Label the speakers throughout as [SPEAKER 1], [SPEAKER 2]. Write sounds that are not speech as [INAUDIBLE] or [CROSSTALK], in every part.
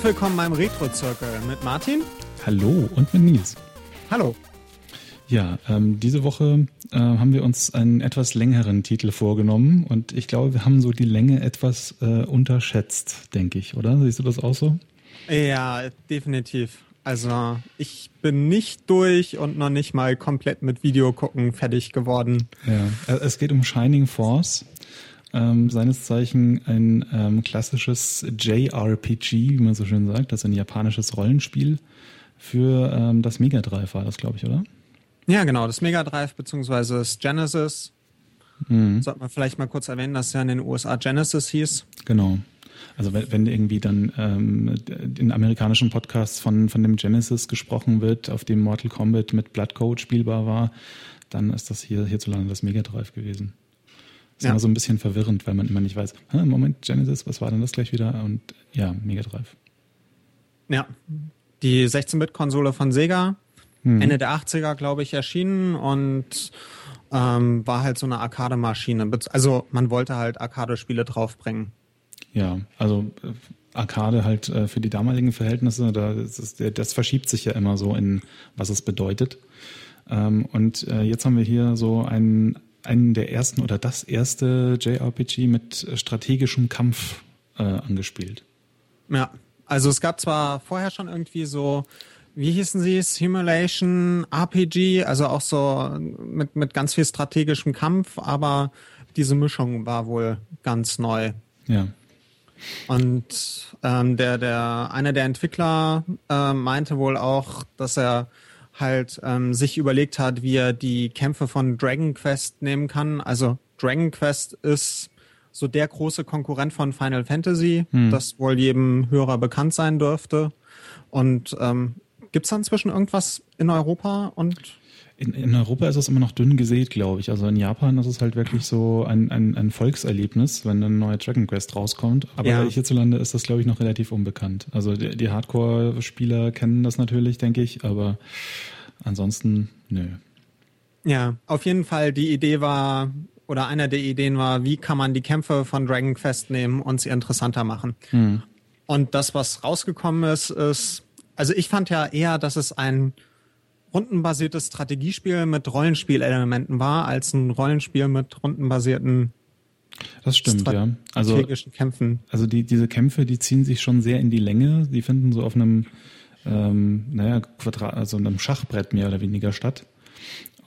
[SPEAKER 1] Und willkommen beim Retro-Zirkel mit Martin.
[SPEAKER 2] Hallo und mit Nils.
[SPEAKER 1] Hallo.
[SPEAKER 2] Ja, ähm, diese Woche äh, haben wir uns einen etwas längeren Titel vorgenommen und ich glaube, wir haben so die Länge etwas äh, unterschätzt, denke ich, oder? Siehst du das auch so?
[SPEAKER 1] Ja, definitiv. Also ich bin nicht durch und noch nicht mal komplett mit Video gucken fertig geworden.
[SPEAKER 2] Ja, es geht um Shining Force. Ähm, seines Zeichen ein ähm, klassisches JRPG, wie man so schön sagt, das ist ein japanisches Rollenspiel für ähm, das Mega Drive war das, glaube ich, oder?
[SPEAKER 1] Ja, genau, das Mega Drive beziehungsweise das Genesis. Mhm. Sollte man vielleicht mal kurz erwähnen, dass es ja in den USA Genesis hieß.
[SPEAKER 2] Genau. Also wenn, wenn irgendwie dann ähm, in amerikanischen Podcasts von, von dem Genesis gesprochen wird, auf dem Mortal Kombat mit Blood Code spielbar war, dann ist das hier hierzulande das Mega Drive gewesen. Ist ja. immer so ein bisschen verwirrend, weil man immer nicht weiß, Moment, Genesis, was war denn das gleich wieder? Und ja, Mega Drive.
[SPEAKER 1] Ja, die 16-Bit-Konsole von Sega, hm. Ende der 80er, glaube ich, erschienen und ähm, war halt so eine Arcade-Maschine. Also man wollte halt Arcade-Spiele draufbringen.
[SPEAKER 2] Ja, also äh, Arcade halt äh, für die damaligen Verhältnisse, da ist, das verschiebt sich ja immer so in, was es bedeutet. Ähm, und äh, jetzt haben wir hier so einen, einen der ersten oder das erste JRPG mit strategischem Kampf äh, angespielt.
[SPEAKER 1] Ja, also es gab zwar vorher schon irgendwie so wie hießen sie, Simulation, RPG, also auch so mit, mit ganz viel strategischem Kampf, aber diese Mischung war wohl ganz neu.
[SPEAKER 2] Ja.
[SPEAKER 1] Und ähm, der, der, einer der Entwickler äh, meinte wohl auch, dass er halt ähm, sich überlegt hat, wie er die Kämpfe von Dragon Quest nehmen kann. Also Dragon Quest ist so der große Konkurrent von Final Fantasy, hm. das wohl jedem Hörer bekannt sein dürfte. Und ähm, Gibt es da inzwischen irgendwas in Europa und
[SPEAKER 2] in, in, Europa ist es immer noch dünn gesät, glaube ich. Also in Japan ist es halt wirklich so ein, ein, ein Volkserlebnis, wenn ein neuer Dragon Quest rauskommt. Aber ja. hierzulande ist das, glaube ich, noch relativ unbekannt. Also die, die Hardcore-Spieler kennen das natürlich, denke ich, aber ansonsten nö.
[SPEAKER 1] Ja, auf jeden Fall die Idee war, oder einer der Ideen war, wie kann man die Kämpfe von Dragon Quest nehmen und sie interessanter machen. Hm. Und das, was rausgekommen ist, ist also ich fand ja eher, dass es ein rundenbasiertes Strategiespiel mit Rollenspielelementen war, als ein Rollenspiel mit rundenbasierten
[SPEAKER 2] das stimmt, ja. Also,
[SPEAKER 1] strategischen Kämpfen.
[SPEAKER 2] Also die, diese Kämpfe, die ziehen sich schon sehr in die Länge. Die finden so auf einem, ähm, naja, Quadrat, also einem Schachbrett mehr oder weniger statt.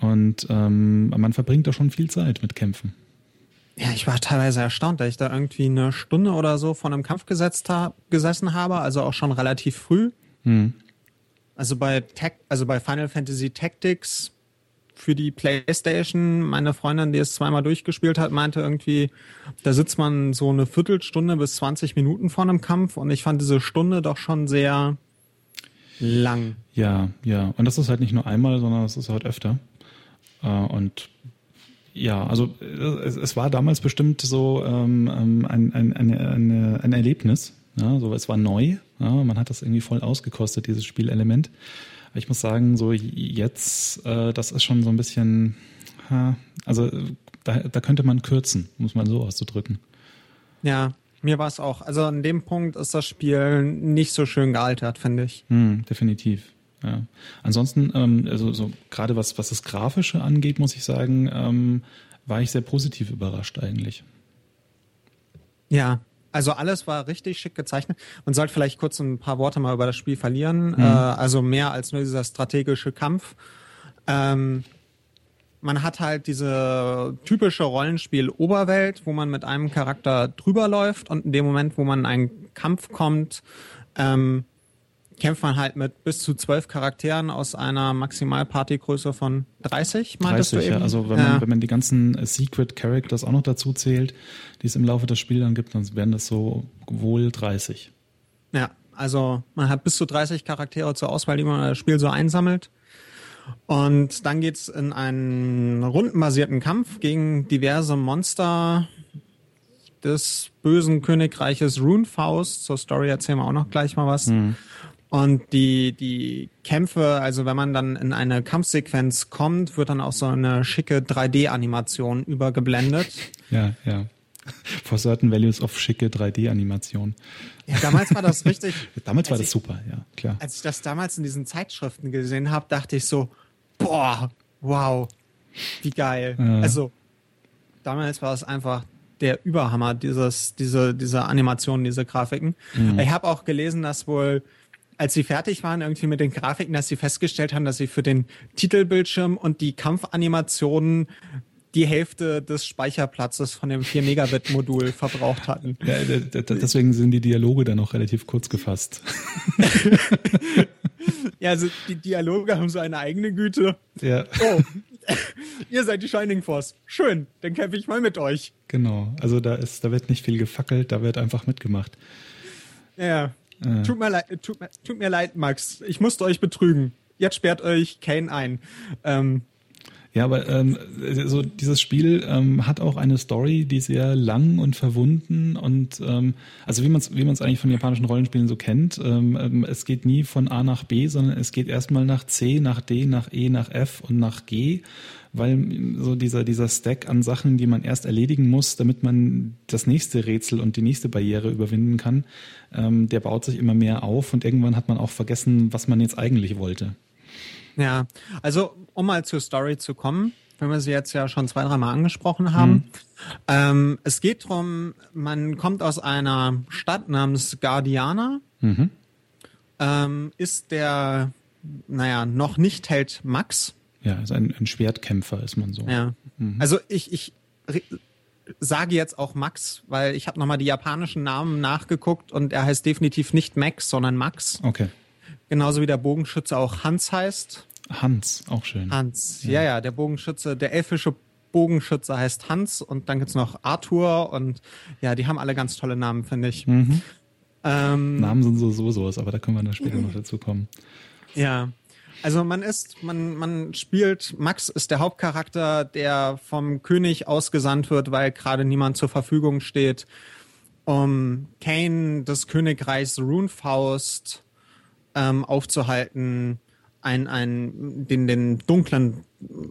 [SPEAKER 2] Und ähm, man verbringt da schon viel Zeit mit Kämpfen.
[SPEAKER 1] Ja, ich war teilweise erstaunt, dass ich da irgendwie eine Stunde oder so vor einem Kampf gesetzt hab, gesessen habe, also auch schon relativ früh. Hm. Also bei Tech, also bei Final Fantasy Tactics für die PlayStation, meine Freundin, die es zweimal durchgespielt hat, meinte irgendwie, da sitzt man so eine Viertelstunde bis 20 Minuten vor einem Kampf und ich fand diese Stunde doch schon sehr lang.
[SPEAKER 2] Ja, ja. Und das ist halt nicht nur einmal, sondern das ist halt öfter. Äh, und ja, also es, es war damals bestimmt so ähm, ähm ein, ein, ein, ein Erlebnis, ja, so, es war neu. Ja, man hat das irgendwie voll ausgekostet, dieses Spielelement. Aber ich muss sagen, so jetzt, äh, das ist schon so ein bisschen, ha, also da, da könnte man kürzen, muss man so auszudrücken.
[SPEAKER 1] Ja, mir war es auch. Also an dem Punkt ist das Spiel nicht so schön gealtert, finde ich.
[SPEAKER 2] Hm, definitiv. Ja. Ansonsten, ähm, also so gerade was, was das Grafische angeht, muss ich sagen, ähm, war ich sehr positiv überrascht eigentlich.
[SPEAKER 1] Ja, also alles war richtig schick gezeichnet. Man sollte vielleicht kurz ein paar Worte mal über das Spiel verlieren. Mhm. Äh, also mehr als nur dieser strategische Kampf. Ähm, man hat halt diese typische Rollenspiel-Oberwelt, wo man mit einem Charakter drüber läuft und in dem Moment, wo man in einen Kampf kommt, ähm, kämpft man halt mit bis zu zwölf Charakteren aus einer Maximalpartygröße von 30,
[SPEAKER 2] meintest 30, du eben? Ja, also wenn man, ja. wenn man die ganzen äh, Secret Characters auch noch dazu zählt, die es im Laufe des Spiels dann gibt, dann wären das so wohl 30.
[SPEAKER 1] Ja, also man hat bis zu 30 Charaktere zur Auswahl, die man das Spiel so einsammelt. Und dann geht's in einen rundenbasierten Kampf gegen diverse Monster des bösen Königreiches Runefaust. Zur Story erzählen wir auch noch gleich mal was. Mhm. Und die, die Kämpfe, also wenn man dann in eine Kampfsequenz kommt, wird dann auch so eine schicke 3D-Animation übergeblendet.
[SPEAKER 2] Ja, ja. For certain values of schicke 3D-Animation.
[SPEAKER 1] Ja, damals war das richtig. [LAUGHS]
[SPEAKER 2] damals war das ich, super, ja, klar.
[SPEAKER 1] Als ich das damals in diesen Zeitschriften gesehen habe, dachte ich so, boah, wow, wie geil. Äh. Also, damals war es einfach der Überhammer, dieses, diese, diese Animationen, diese Grafiken. Mhm. Ich habe auch gelesen, dass wohl als sie fertig waren irgendwie mit den Grafiken, dass sie festgestellt haben, dass sie für den Titelbildschirm und die Kampfanimationen die Hälfte des Speicherplatzes von dem 4 Megabit Modul [LAUGHS] verbraucht hatten.
[SPEAKER 2] Ja, deswegen sind die Dialoge dann auch relativ kurz gefasst. [LAUGHS]
[SPEAKER 1] ja, also die Dialoge haben so eine eigene Güte.
[SPEAKER 2] Ja.
[SPEAKER 1] Oh, [LAUGHS] ihr seid die Shining Force. Schön, dann kämpfe ich mal mit euch.
[SPEAKER 2] Genau, also da ist, da wird nicht viel gefackelt, da wird einfach mitgemacht.
[SPEAKER 1] Ja, äh. Tut, mir leid, tut, mir, tut mir leid, Max. Ich musste euch betrügen. Jetzt sperrt euch Kane ein. Ähm,
[SPEAKER 2] ja, aber ähm, so dieses Spiel ähm, hat auch eine Story, die sehr lang und verwunden und ähm, also wie man es wie eigentlich von japanischen Rollenspielen so kennt. Ähm, ähm, es geht nie von A nach B, sondern es geht erstmal nach C, nach D, nach E, nach F und nach G weil so dieser, dieser Stack an Sachen, die man erst erledigen muss, damit man das nächste Rätsel und die nächste Barriere überwinden kann, ähm, der baut sich immer mehr auf und irgendwann hat man auch vergessen, was man jetzt eigentlich wollte.
[SPEAKER 1] Ja, also um mal zur Story zu kommen, wenn wir sie jetzt ja schon zwei, dreimal angesprochen haben. Mhm. Ähm, es geht darum, man kommt aus einer Stadt namens Guardiana, mhm. ähm, ist der, naja, noch nicht Held Max,
[SPEAKER 2] ja, also ein, ein Schwertkämpfer ist man so.
[SPEAKER 1] Ja. Mhm. Also ich, ich sage jetzt auch Max, weil ich habe nochmal die japanischen Namen nachgeguckt und er heißt definitiv nicht Max, sondern Max.
[SPEAKER 2] Okay.
[SPEAKER 1] Genauso wie der Bogenschütze auch Hans heißt.
[SPEAKER 2] Hans, auch schön.
[SPEAKER 1] Hans, ja, ja, ja der Bogenschütze, der elfische Bogenschütze heißt Hans und dann gibt's noch Arthur und ja, die haben alle ganz tolle Namen, finde ich.
[SPEAKER 2] Mhm. Ähm, Namen sind so sowieso, aber da können wir dann später noch [LAUGHS] dazu kommen.
[SPEAKER 1] Ja. Also man ist, man, man spielt, Max ist der Hauptcharakter, der vom König ausgesandt wird, weil gerade niemand zur Verfügung steht, um Kane des Königreichs Runefaust ähm, aufzuhalten, ein, ein, den, den dunklen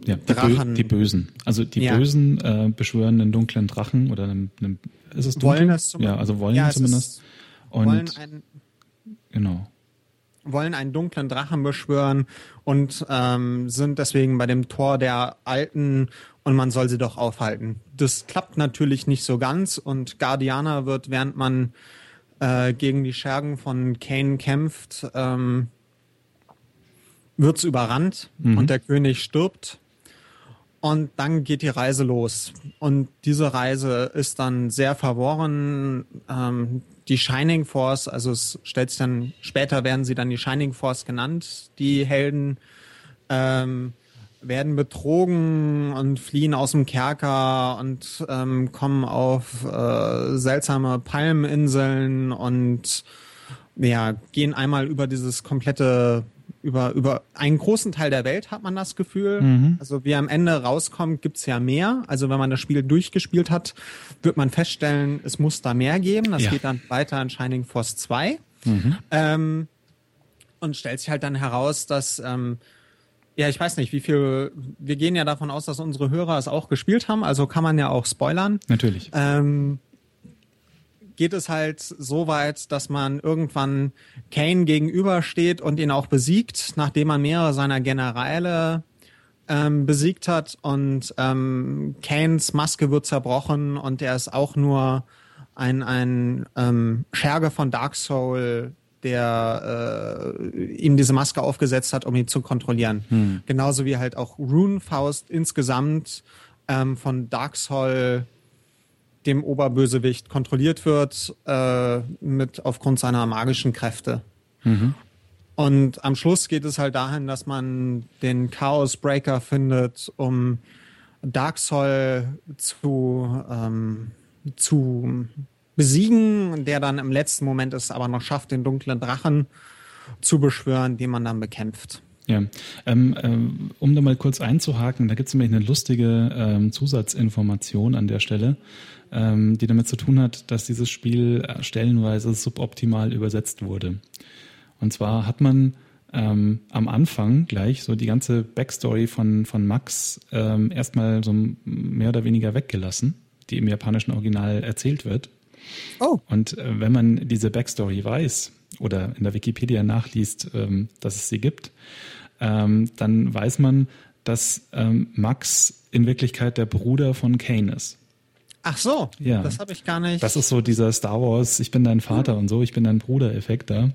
[SPEAKER 2] ja, Drachen. Die, Bösen. Also die ja. Bösen äh, beschwören den dunklen Drachen oder einen, einen, ist es dunkel?
[SPEAKER 1] Wollen es
[SPEAKER 2] ja, also wollen ja, zumindest. Und wollen ein, genau
[SPEAKER 1] wollen einen dunklen Drachen beschwören und ähm, sind deswegen bei dem Tor der Alten und man soll sie doch aufhalten. Das klappt natürlich nicht so ganz und Guardiana wird, während man äh, gegen die Schergen von Kane kämpft, ähm, wird's überrannt mhm. und der König stirbt. Und dann geht die Reise los. Und diese Reise ist dann sehr verworren. Ähm, die Shining Force, also es stellt sich dann, später werden sie dann die Shining Force genannt, die Helden, ähm, werden betrogen und fliehen aus dem Kerker und ähm, kommen auf äh, seltsame Palmeninseln und ja, gehen einmal über dieses komplette über, über einen großen Teil der Welt hat man das Gefühl. Mhm. Also wie am Ende rauskommt, gibt's ja mehr. Also wenn man das Spiel durchgespielt hat, wird man feststellen, es muss da mehr geben. Das ja. geht dann weiter in Shining Force 2. Mhm. Ähm, und stellt sich halt dann heraus, dass ähm, ja, ich weiß nicht, wie viel. Wir gehen ja davon aus, dass unsere Hörer es auch gespielt haben, also kann man ja auch spoilern.
[SPEAKER 2] Natürlich.
[SPEAKER 1] Ähm, geht es halt so weit, dass man irgendwann Kane gegenübersteht und ihn auch besiegt, nachdem man mehrere seiner Generäle ähm, besiegt hat und ähm, Kanes Maske wird zerbrochen und er ist auch nur ein, ein ähm, Scherge von Dark Soul, der äh, ihm diese Maske aufgesetzt hat, um ihn zu kontrollieren. Hm. Genauso wie halt auch Runefaust insgesamt ähm, von Dark Soul dem Oberbösewicht kontrolliert wird, äh, mit aufgrund seiner magischen Kräfte. Mhm. Und am Schluss geht es halt dahin, dass man den Chaos Breaker findet, um Dark Soul zu, ähm, zu besiegen, der dann im letzten Moment es aber noch schafft, den dunklen Drachen zu beschwören, den man dann bekämpft.
[SPEAKER 2] Ja, ähm, ähm, um da mal kurz einzuhaken, da gibt es nämlich eine lustige ähm, Zusatzinformation an der Stelle ähm, die damit zu tun hat, dass dieses Spiel stellenweise suboptimal übersetzt wurde. Und zwar hat man ähm, am Anfang gleich so die ganze Backstory von, von Max ähm, erstmal so mehr oder weniger weggelassen. die im japanischen Original erzählt wird.
[SPEAKER 1] Oh.
[SPEAKER 2] Und äh, wenn man diese Backstory weiß oder in der Wikipedia nachliest, ähm, dass es sie gibt, ähm, dann weiß man, dass ähm, Max in Wirklichkeit der Bruder von Kane ist.
[SPEAKER 1] Ach so,
[SPEAKER 2] Ja.
[SPEAKER 1] das habe ich gar nicht.
[SPEAKER 2] Das ist so dieser Star Wars, ich bin dein Vater und so, ich bin dein Bruder-Effekt da.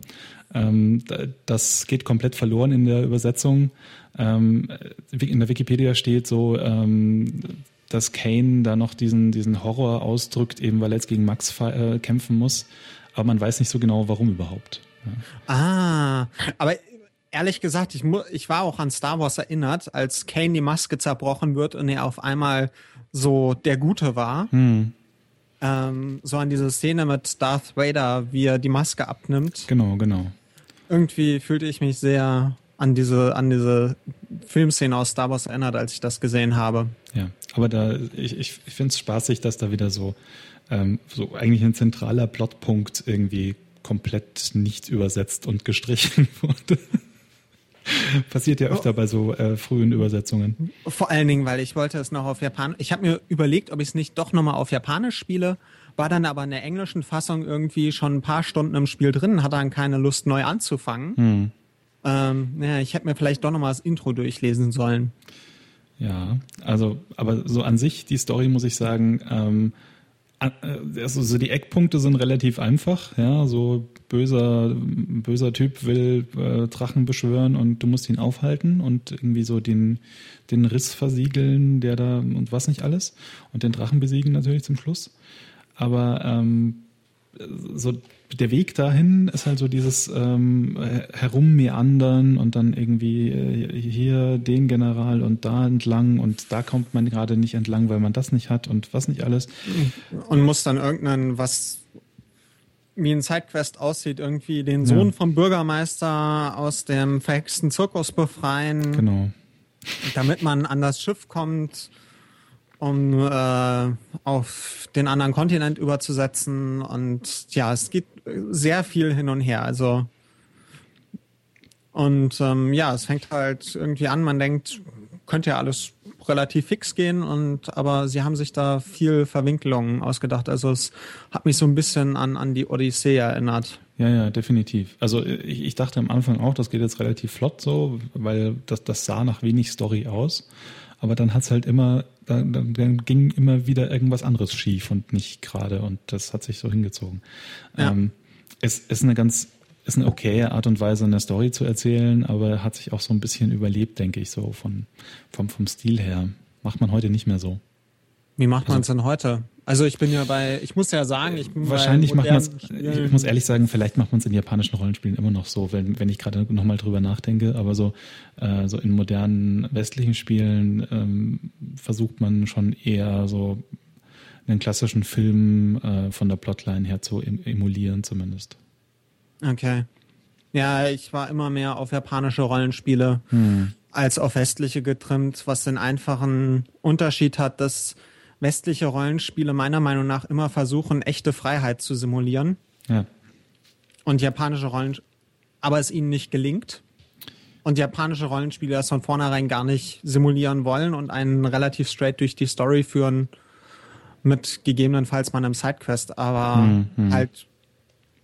[SPEAKER 2] Ähm, da- das geht komplett verloren in der Übersetzung. Ähm, in der Wikipedia steht so, ähm, dass Kane da noch diesen, diesen Horror ausdrückt, eben weil er jetzt gegen Max äh, kämpfen muss. Aber man weiß nicht so genau, warum überhaupt. Ja.
[SPEAKER 1] Ah, aber ehrlich gesagt, ich, ich war auch an Star Wars erinnert, als Kane die Maske zerbrochen wird und er auf einmal so der Gute war.
[SPEAKER 2] Hm,
[SPEAKER 1] Ähm, so an diese Szene mit Darth Vader, wie er die Maske abnimmt.
[SPEAKER 2] genau, genau.
[SPEAKER 1] Irgendwie fühlte ich mich sehr an diese, an diese Filmszene aus Star Wars erinnert, als ich das gesehen habe.
[SPEAKER 2] Ja, aber da, ich, ich, ich finde es spaßig, dass da wieder so, ähm, so eigentlich ein zentraler Plotpunkt irgendwie komplett nicht übersetzt und gestrichen [LAUGHS] wurde. [LAUGHS] Passiert ja öfter bei so äh, frühen Übersetzungen.
[SPEAKER 1] Vor allen Dingen, weil ich wollte es noch auf Japanisch. Ich habe mir überlegt, ob ich es nicht doch nochmal auf Japanisch spiele, war dann aber in der englischen Fassung irgendwie schon ein paar Stunden im Spiel drin, hatte dann keine Lust neu anzufangen.
[SPEAKER 2] Hm.
[SPEAKER 1] Ähm, ja, ich hätte mir vielleicht doch nochmal das Intro durchlesen sollen.
[SPEAKER 2] Ja, also, aber so an sich, die Story muss ich sagen, ähm, äh, also so die Eckpunkte sind relativ einfach, ja, so böser, böser Typ will äh, Drachen beschwören und du musst ihn aufhalten und irgendwie so den, den Riss versiegeln, der da und was nicht alles und den Drachen besiegen natürlich zum Schluss. Aber ähm, so der Weg dahin ist halt so dieses ähm, Herummeandern und dann irgendwie äh, hier den General und da entlang und da kommt man gerade nicht entlang, weil man das nicht hat und was nicht alles.
[SPEAKER 1] Und muss dann irgendeinen, was wie ein Sidequest aussieht, irgendwie den Sohn vom Bürgermeister aus dem verhexten Zirkus befreien,
[SPEAKER 2] Genau.
[SPEAKER 1] damit man an das Schiff kommt, um äh, auf den anderen Kontinent überzusetzen. Und ja, es geht sehr viel hin und her. Also und ähm, ja, es fängt halt irgendwie an, man denkt, könnte ja alles relativ fix gehen und aber sie haben sich da viel Verwinkelungen ausgedacht. Also es hat mich so ein bisschen an, an die Odyssee erinnert.
[SPEAKER 2] Ja, ja, definitiv. Also ich, ich dachte am Anfang auch, das geht jetzt relativ flott so, weil das, das sah nach wenig Story aus. Aber dann hat's halt immer, dann, dann, dann ging immer wieder irgendwas anderes schief und nicht gerade und das hat sich so hingezogen.
[SPEAKER 1] Ja.
[SPEAKER 2] Ähm, es ist eine ganz, ist eine okaye Art und Weise, eine Story zu erzählen, aber hat sich auch so ein bisschen überlebt, denke ich, so von, vom, vom Stil her. Macht man heute nicht mehr so.
[SPEAKER 1] Wie macht man es denn heute? Also ich bin ja bei, ich muss ja sagen, ich bin
[SPEAKER 2] Wahrscheinlich macht man es, ich muss ehrlich sagen, vielleicht macht man es in japanischen Rollenspielen immer noch so, wenn, wenn ich gerade nochmal drüber nachdenke, aber so, äh, so in modernen westlichen Spielen ähm, versucht man schon eher so einen klassischen Film äh, von der Plotline her zu em emulieren zumindest.
[SPEAKER 1] Okay. Ja, ich war immer mehr auf japanische Rollenspiele als auf westliche getrimmt, was den einfachen Unterschied hat, dass westliche Rollenspiele meiner Meinung nach immer versuchen, echte Freiheit zu simulieren.
[SPEAKER 2] Ja,
[SPEAKER 1] und japanische Rollen, aber es ihnen nicht gelingt. Und japanische Rollenspiele das von vornherein gar nicht simulieren wollen und einen relativ straight durch die Story führen mit gegebenenfalls mal einem Sidequest, aber halt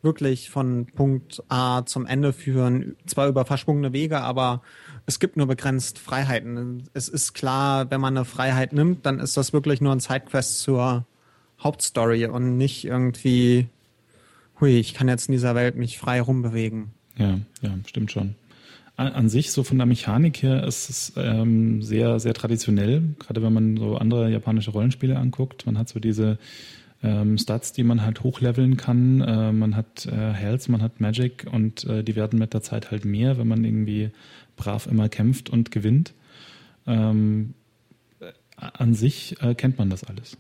[SPEAKER 1] wirklich von Punkt A zum Ende führen, zwar über verschwungene Wege, aber es gibt nur begrenzt Freiheiten. Es ist klar, wenn man eine Freiheit nimmt, dann ist das wirklich nur ein Sidequest zur Hauptstory und nicht irgendwie, hui, ich kann jetzt in dieser Welt mich frei rumbewegen.
[SPEAKER 2] ja, ja, stimmt schon. An, an sich, so von der Mechanik her, ist es ähm, sehr, sehr traditionell, gerade wenn man so andere japanische Rollenspiele anguckt. Man hat so diese ähm, Stats, die man halt hochleveln kann. Äh, man hat äh, Health, man hat Magic und äh, die werden mit der Zeit halt mehr, wenn man irgendwie brav immer kämpft und gewinnt. Ähm, äh, an sich äh, kennt man das alles.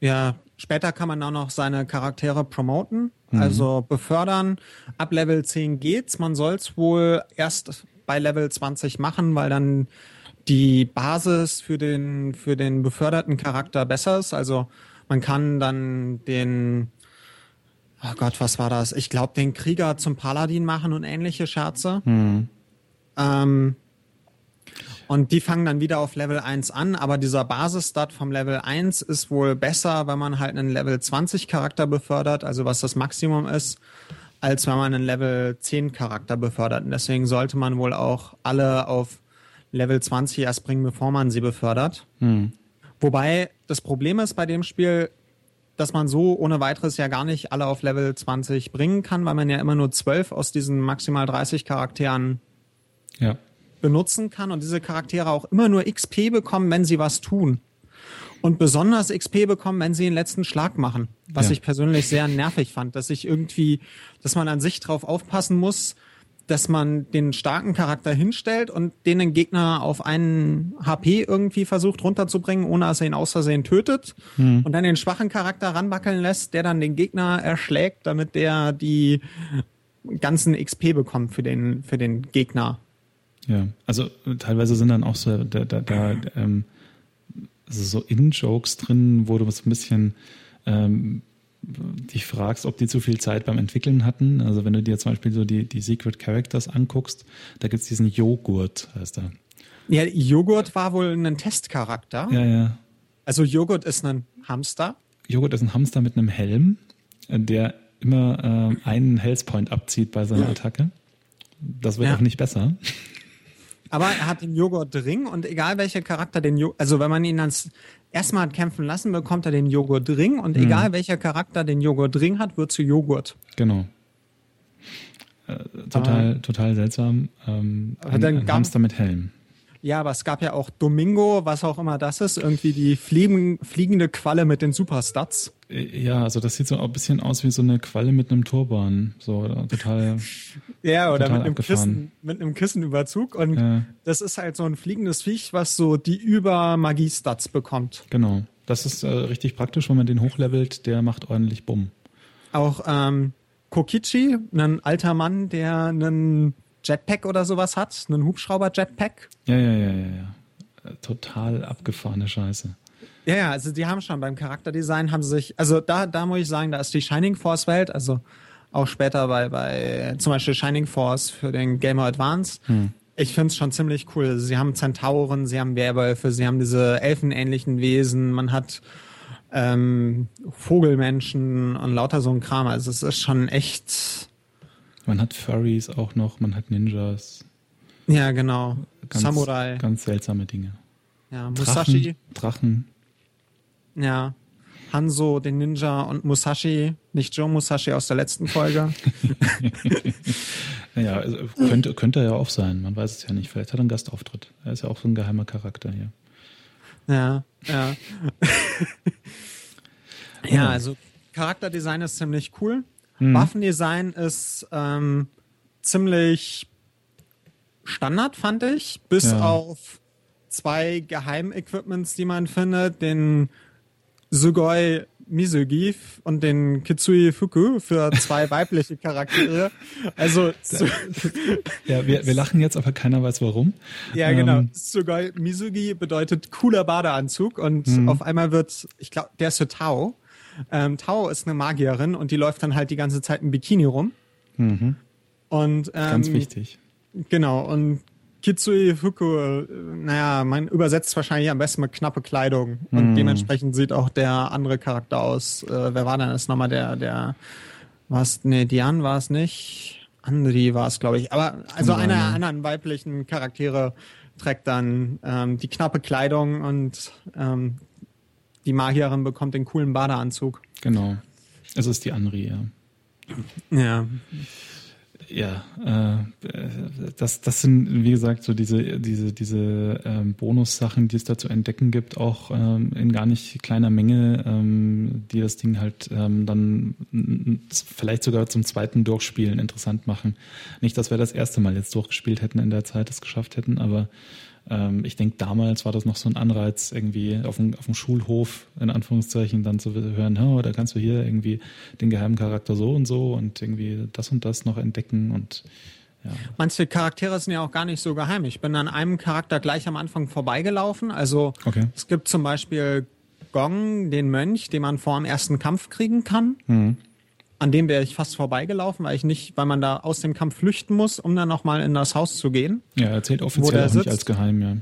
[SPEAKER 1] Ja, später kann man auch noch seine Charaktere promoten, also befördern. Ab Level 10 geht's. Man soll's wohl erst bei Level 20 machen, weil dann die Basis für den, für den beförderten Charakter besser ist. Also man kann dann den, oh Gott, was war das? Ich glaube, den Krieger zum Paladin machen und ähnliche Scherze. Ähm, Und die fangen dann wieder auf Level 1 an, aber dieser Basisstat vom Level 1 ist wohl besser, wenn man halt einen Level 20 Charakter befördert, also was das Maximum ist, als wenn man einen Level 10 Charakter befördert. Und deswegen sollte man wohl auch alle auf Level 20 erst bringen, bevor man sie befördert. Hm. Wobei das Problem ist bei dem Spiel, dass man so ohne weiteres ja gar nicht alle auf Level 20 bringen kann, weil man ja immer nur 12 aus diesen maximal 30 Charakteren
[SPEAKER 2] ja.
[SPEAKER 1] benutzen kann und diese Charaktere auch immer nur XP bekommen, wenn sie was tun. Und besonders XP bekommen, wenn sie den letzten Schlag machen. Was ja. ich persönlich sehr nervig fand, dass ich irgendwie, dass man an sich drauf aufpassen muss, dass man den starken Charakter hinstellt und den Gegner auf einen HP irgendwie versucht runterzubringen, ohne dass er ihn aus Versehen tötet. Hm. Und dann den schwachen Charakter ranwackeln lässt, der dann den Gegner erschlägt, damit der die ganzen XP bekommt für den, für den Gegner.
[SPEAKER 2] Ja, also teilweise sind dann auch so da, da, da ähm, also so In-Jokes drin, wo du so ein bisschen ähm, dich fragst, ob die zu viel Zeit beim Entwickeln hatten. Also wenn du dir zum Beispiel so die, die Secret Characters anguckst, da gibt es diesen Joghurt, heißt er.
[SPEAKER 1] Ja, Joghurt war wohl ein Testcharakter.
[SPEAKER 2] Ja, ja.
[SPEAKER 1] Also Joghurt ist ein Hamster.
[SPEAKER 2] Joghurt ist ein Hamster mit einem Helm, der immer äh, einen Health Point abzieht bei seiner Attacke. Das wird ja. auch nicht besser.
[SPEAKER 1] Aber er hat den Joghurt-Ring und egal welcher Charakter den Joghurt, also wenn man ihn dann erstmal hat kämpfen lassen, bekommt er den Joghurt-Ring und mhm. egal welcher Charakter den Joghurt-Ring hat, wird zu Joghurt.
[SPEAKER 2] Genau. Äh, total, ah. total seltsam. Ähm, ein, ein Hamster mit Helm.
[SPEAKER 1] Ja, aber es gab ja auch Domingo, was auch immer das ist, irgendwie die fliegen, fliegende Qualle mit den Superstats.
[SPEAKER 2] Ja, also das sieht so ein bisschen aus wie so eine Qualle mit einem Turban. So total. [LAUGHS]
[SPEAKER 1] ja, oder total mit, einem Kissen, mit einem Kissenüberzug. Und ja. das ist halt so ein fliegendes Viech, was so die Über-Magie-Stats bekommt.
[SPEAKER 2] Genau. Das ist äh, richtig praktisch, wenn man den hochlevelt, der macht ordentlich Bumm.
[SPEAKER 1] Auch ähm, Kokichi, ein alter Mann, der einen Jetpack oder sowas hat, einen Hubschrauber-Jetpack.
[SPEAKER 2] Ja, ja, ja, ja, ja. Total abgefahrene Scheiße.
[SPEAKER 1] Ja, ja, also die haben schon beim Charakterdesign haben sie sich, also da, da muss ich sagen, da ist die Shining Force Welt, also auch später bei, bei zum Beispiel Shining Force für den Gamer Advance. Hm. Ich finde es schon ziemlich cool. Sie haben Zentauren, sie haben Werwölfe, sie haben diese elfenähnlichen Wesen, man hat ähm, Vogelmenschen und lauter so ein Kram. Also es ist schon echt
[SPEAKER 2] man hat Furries auch noch, man hat Ninjas.
[SPEAKER 1] Ja, genau.
[SPEAKER 2] Ganz, Samurai. Ganz seltsame Dinge.
[SPEAKER 1] Ja, Musashi.
[SPEAKER 2] Drachen. Drachen.
[SPEAKER 1] Ja. Hanzo, den Ninja und Musashi, nicht Joe Musashi aus der letzten Folge. [LAUGHS]
[SPEAKER 2] naja, also könnte, könnte er ja auch sein, man weiß es ja nicht. Vielleicht hat er einen Gastauftritt. Er ist ja auch so ein geheimer Charakter hier.
[SPEAKER 1] Ja, ja. ja, also Charakterdesign ist ziemlich cool. Mhm. Waffendesign ist ähm, ziemlich Standard, fand ich, bis ja. auf zwei Geheimequipments, die man findet, den Sugoi Misugi und den Kitsui Fuku für zwei weibliche Charaktere. Also
[SPEAKER 2] ja, wir, wir lachen jetzt, aber keiner weiß warum.
[SPEAKER 1] Ja, genau. Ähm, Sugoi Misugi bedeutet cooler Badeanzug und mhm. auf einmal wird, ich glaube, der ist für Tao. Ähm, Tao ist eine Magierin und die läuft dann halt die ganze Zeit im Bikini rum.
[SPEAKER 2] Mhm.
[SPEAKER 1] Und, ähm,
[SPEAKER 2] Ganz wichtig.
[SPEAKER 1] Genau, und Kitsui Fuku, äh, naja, man übersetzt wahrscheinlich am besten mit knappe Kleidung. Und mm. dementsprechend sieht auch der andere Charakter aus. Äh, wer war denn das nochmal? Der, der, was, nee, Dian war es nicht. Andri war es, glaube ich. Aber also einer der anderen weiblichen Charaktere trägt dann ähm, die knappe Kleidung und ähm, die Magierin bekommt den coolen Badeanzug.
[SPEAKER 2] Genau. Es ist die Anri, ja.
[SPEAKER 1] Ja.
[SPEAKER 2] Ja, äh, das, das sind, wie gesagt, so diese, diese, diese ähm, Bonussachen, die es da zu entdecken gibt, auch ähm, in gar nicht kleiner Menge, ähm, die das Ding halt ähm, dann vielleicht sogar zum zweiten Durchspielen interessant machen. Nicht, dass wir das erste Mal jetzt durchgespielt hätten in der Zeit, es geschafft hätten, aber ähm, ich denke, damals war das noch so ein Anreiz, irgendwie auf dem, auf dem Schulhof, in Anführungszeichen, dann zu hören, oh, da kannst du hier irgendwie den geheimen Charakter so und so und irgendwie das und das noch entdecken und ja.
[SPEAKER 1] Manche Charaktere sind ja auch gar nicht so geheim. Ich bin an einem Charakter gleich am Anfang vorbeigelaufen. Also okay. es gibt zum Beispiel Gong, den Mönch, den man vor dem ersten Kampf kriegen kann. Mhm. An dem wäre ich fast vorbeigelaufen, weil ich nicht, weil man da aus dem Kampf flüchten muss, um dann nochmal in das Haus zu gehen.
[SPEAKER 2] Ja, er zählt offiziell auch nicht als geheim, ja.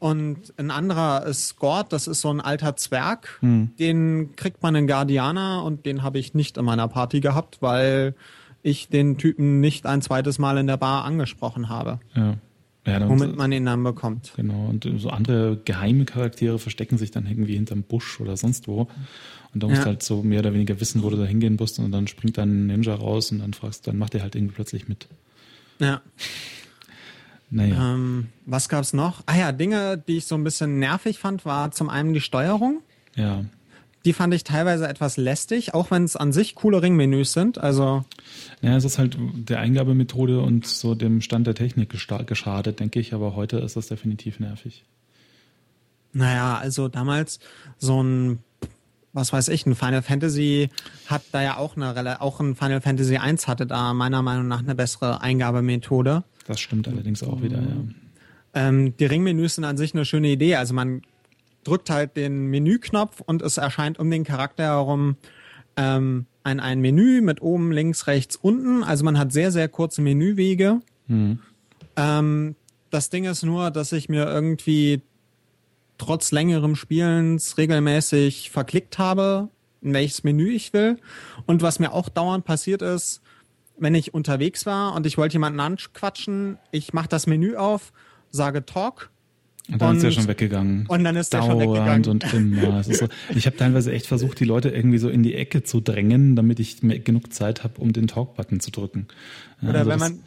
[SPEAKER 1] Und ein anderer ist Gord, das ist so ein alter Zwerg. Hm. Den kriegt man in Guardiana und den habe ich nicht in meiner Party gehabt, weil ich den Typen nicht ein zweites Mal in der Bar angesprochen habe.
[SPEAKER 2] Ja.
[SPEAKER 1] Ja, womit man ihn dann bekommt.
[SPEAKER 2] Genau, und so andere geheime Charaktere verstecken sich dann irgendwie hinterm Busch oder sonst wo. Und da musst ja. du halt so mehr oder weniger wissen, wo du da hingehen musst. Und dann springt dann ein Ninja raus und dann fragst, dann macht er halt irgendwie plötzlich mit.
[SPEAKER 1] Ja. Naja. Ähm, was gab's noch? Ah ja, Dinge, die ich so ein bisschen nervig fand, war zum einen die Steuerung.
[SPEAKER 2] Ja.
[SPEAKER 1] Die fand ich teilweise etwas lästig, auch wenn es an sich coole Ringmenüs sind. Also
[SPEAKER 2] ja, es ist halt der Eingabemethode und so dem Stand der Technik geschadet, denke ich. Aber heute ist das definitiv nervig.
[SPEAKER 1] Naja, also damals so ein was weiß ich, ein Final Fantasy hat da ja auch eine, auch ein Final Fantasy 1 hatte da meiner Meinung nach eine bessere Eingabemethode.
[SPEAKER 2] Das stimmt allerdings auch wieder, ja.
[SPEAKER 1] Ähm, die Ringmenüs sind an sich eine schöne Idee. Also man drückt halt den Menüknopf und es erscheint um den Charakter herum ähm, ein, ein Menü mit oben, links, rechts, unten. Also man hat sehr, sehr kurze Menüwege. Mhm. Ähm, das Ding ist nur, dass ich mir irgendwie trotz längerem Spielens regelmäßig verklickt habe, in welches Menü ich will. Und was mir auch dauernd passiert ist, wenn ich unterwegs war und ich wollte jemanden anquatschen, ich mache das Menü auf, sage Talk.
[SPEAKER 2] Und dann und, ist er schon weggegangen.
[SPEAKER 1] Und dann ist er schon weggegangen.
[SPEAKER 2] Und immer. So. Ich habe teilweise echt versucht, die Leute irgendwie so in die Ecke zu drängen, damit ich genug Zeit habe, um den Talk-Button zu drücken.
[SPEAKER 1] Ja, oder also wenn das, man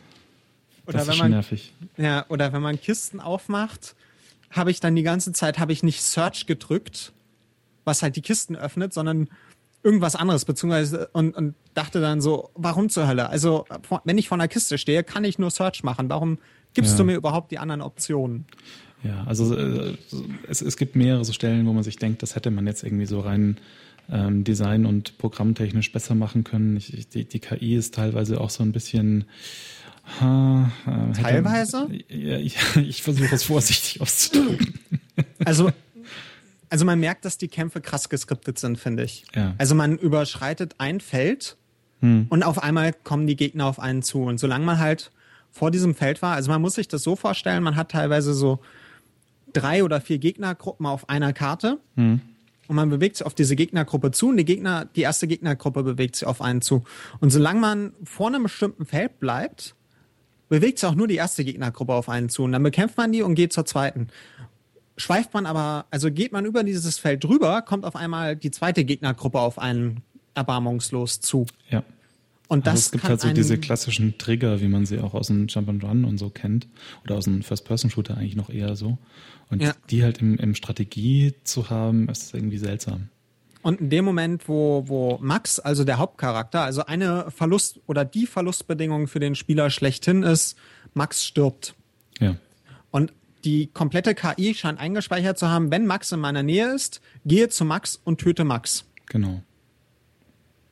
[SPEAKER 2] oder das wenn man nervig.
[SPEAKER 1] ja oder wenn man Kisten aufmacht habe ich dann die ganze Zeit habe ich nicht Search gedrückt, was halt die Kisten öffnet, sondern irgendwas anderes, beziehungsweise und, und dachte dann so, warum zur Hölle? Also, wenn ich vor einer Kiste stehe, kann ich nur Search machen. Warum gibst ja. du mir überhaupt die anderen Optionen?
[SPEAKER 2] Ja, also äh, es, es gibt mehrere so Stellen, wo man sich denkt, das hätte man jetzt irgendwie so rein ähm, design- und programmtechnisch besser machen können. Ich, ich, die, die KI ist teilweise auch so ein bisschen
[SPEAKER 1] Ha, äh, Teilweise?
[SPEAKER 2] Ja, ich, [LAUGHS] ich versuche es vorsichtig auszudrücken. [LAUGHS]
[SPEAKER 1] Also, also man merkt, dass die Kämpfe krass geskriptet sind, finde ich.
[SPEAKER 2] Ja.
[SPEAKER 1] Also man überschreitet ein Feld hm. und auf einmal kommen die Gegner auf einen zu. Und solange man halt vor diesem Feld war, also man muss sich das so vorstellen, man hat teilweise so drei oder vier Gegnergruppen auf einer Karte. Hm. Und man bewegt sich auf diese Gegnergruppe zu und die Gegner, die erste Gegnergruppe bewegt sich auf einen zu. Und solange man vor einem bestimmten Feld bleibt, bewegt sich auch nur die erste Gegnergruppe auf einen zu und dann bekämpft man die und geht zur zweiten. Schweift man aber, also geht man über dieses Feld drüber, kommt auf einmal die zweite Gegnergruppe auf einen erbarmungslos zu.
[SPEAKER 2] Ja.
[SPEAKER 1] Und das
[SPEAKER 2] also es gibt halt so diese klassischen Trigger, wie man sie auch aus dem Jump and Run und so kennt. Oder aus dem First-Person-Shooter eigentlich noch eher so. Und ja. die halt im, im Strategie zu haben, ist irgendwie seltsam.
[SPEAKER 1] Und in dem Moment, wo, wo Max, also der Hauptcharakter, also eine Verlust oder die Verlustbedingung für den Spieler schlechthin ist, Max stirbt.
[SPEAKER 2] Ja.
[SPEAKER 1] Und die komplette KI scheint eingespeichert zu haben, wenn Max in meiner Nähe ist, gehe zu Max und töte Max.
[SPEAKER 2] Genau.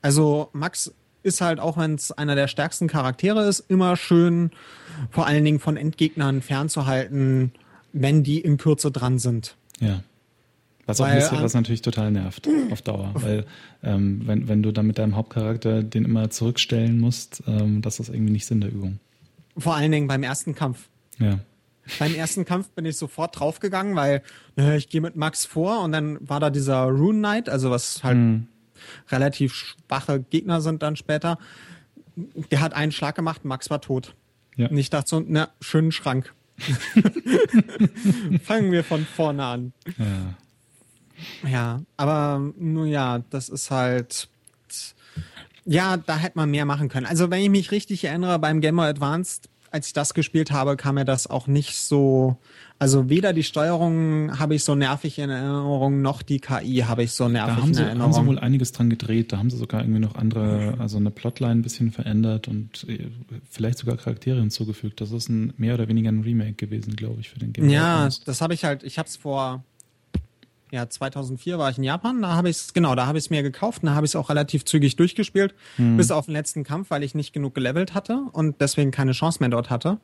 [SPEAKER 1] Also Max ist halt, auch wenn es einer der stärksten Charaktere ist, immer schön vor allen Dingen von Endgegnern fernzuhalten, wenn die in Kürze dran sind.
[SPEAKER 2] Ja. Was auch weil, bisschen, was natürlich total nervt auf Dauer, weil ähm, wenn, wenn du dann mit deinem Hauptcharakter den immer zurückstellen musst, ähm, das ist irgendwie nicht Sinn der Übung.
[SPEAKER 1] Vor allen Dingen beim ersten Kampf.
[SPEAKER 2] Ja.
[SPEAKER 1] Beim ersten Kampf bin ich sofort draufgegangen, weil äh, ich gehe mit Max vor und dann war da dieser Rune Knight, also was halt hm. Relativ schwache Gegner sind dann später. Der hat einen Schlag gemacht, Max war tot.
[SPEAKER 2] Ja.
[SPEAKER 1] Und ich dachte so, na, schönen Schrank. [LAUGHS] Fangen wir von vorne an.
[SPEAKER 2] Ja.
[SPEAKER 1] Ja, aber nun ja, das ist halt. Ja, da hätte man mehr machen können. Also, wenn ich mich richtig erinnere, beim Game Boy Advanced, als ich das gespielt habe, kam mir das auch nicht so. Also weder die Steuerung habe ich so nervig in Erinnerung, noch die KI habe ich so nervig
[SPEAKER 2] da haben
[SPEAKER 1] in
[SPEAKER 2] sie,
[SPEAKER 1] Erinnerung.
[SPEAKER 2] Da haben sie wohl einiges dran gedreht. Da haben sie sogar irgendwie noch andere, also eine Plotline ein bisschen verändert und äh, vielleicht sogar Charaktere hinzugefügt. Das ist ein mehr oder weniger ein Remake gewesen, glaube ich, für den Game
[SPEAKER 1] Ja, das habe ich halt, ich habe es vor ja, 2004 war ich in Japan, da habe ich es, genau, da habe ich es mir gekauft und da habe ich es auch relativ zügig durchgespielt, hm. bis auf den letzten Kampf, weil ich nicht genug gelevelt hatte und deswegen keine Chance mehr dort hatte.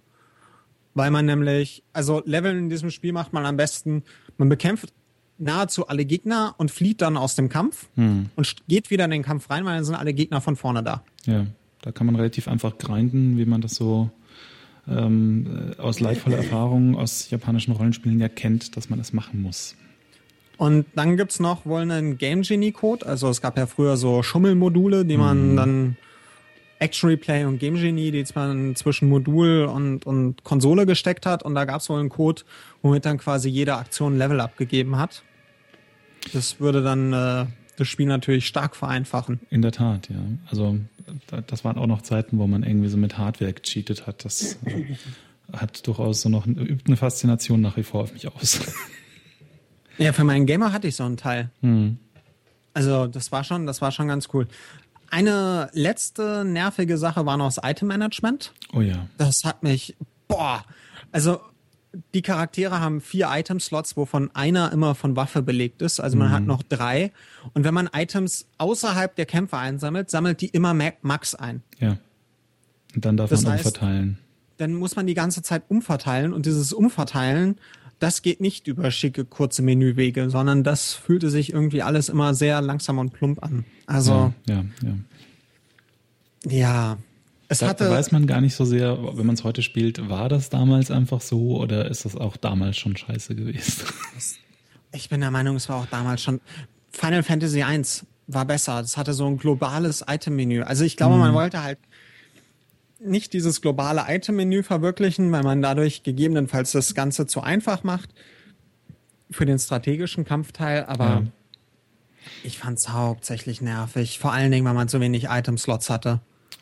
[SPEAKER 1] Weil man nämlich, also Leveln in diesem Spiel macht man am besten, man bekämpft nahezu alle Gegner und flieht dann aus dem Kampf hm. und geht wieder in den Kampf rein, weil dann sind alle Gegner von vorne da.
[SPEAKER 2] Ja, da kann man relativ einfach grinden, wie man das so ähm, aus leidvoller Erfahrung aus japanischen Rollenspielen ja kennt, dass man es machen muss.
[SPEAKER 1] Und dann gibt's noch wohl einen Game Genie Code. Also es gab ja früher so Schummelmodule, die man mhm. dann Action Replay und Game Genie, die man zwischen Modul und, und Konsole gesteckt hat. Und da gab's wohl einen Code, womit dann quasi jede Aktion Level abgegeben hat. Das würde dann äh, das Spiel natürlich stark vereinfachen.
[SPEAKER 2] In der Tat, ja. Also das waren auch noch Zeiten, wo man irgendwie so mit Hardware gecheatet hat. Das äh, hat durchaus so noch übt eine Faszination nach wie vor auf mich aus.
[SPEAKER 1] Ja, für meinen Gamer hatte ich so einen Teil. Hm. Also das war schon, das war schon ganz cool. Eine letzte nervige Sache war noch das Item Management.
[SPEAKER 2] Oh ja.
[SPEAKER 1] Das hat mich, boah, also die Charaktere haben vier Item-Slots, wovon einer immer von Waffe belegt ist. Also man mhm. hat noch drei. Und wenn man Items außerhalb der Kämpfe einsammelt, sammelt die immer Max ein.
[SPEAKER 2] Ja. Und dann darf das man heißt, umverteilen.
[SPEAKER 1] Dann muss man die ganze Zeit umverteilen. Und dieses Umverteilen, das geht nicht über schicke, kurze Menüwege, sondern das fühlte sich irgendwie alles immer sehr langsam und plump an. Also.
[SPEAKER 2] Ja, ja.
[SPEAKER 1] Ja. ja
[SPEAKER 2] es da, hatte, weiß man gar nicht so sehr, wenn man es heute spielt, war das damals einfach so oder ist das auch damals schon scheiße gewesen? [LAUGHS]
[SPEAKER 1] Ich bin der Meinung, es war auch damals schon. Final Fantasy I war besser. Es hatte so ein globales Item-Menü. Also ich glaube, mhm. man wollte halt nicht dieses globale Item-Menü verwirklichen, weil man dadurch gegebenenfalls das Ganze zu einfach macht für den strategischen Kampfteil, aber ja. ich fand es hauptsächlich nervig. Vor allen Dingen, weil man so wenig Item-Slots hatte.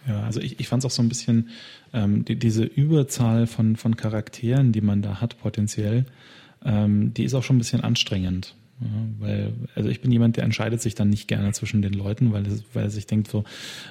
[SPEAKER 2] Ja, also ich, ich fand es auch so ein bisschen, ähm, die, diese Überzahl von, von Charakteren, die man da hat potenziell, ähm, die ist auch schon ein bisschen anstrengend. Ja, weil, also ich bin jemand, der entscheidet sich dann nicht gerne zwischen den Leuten, weil, weil er sich denkt so,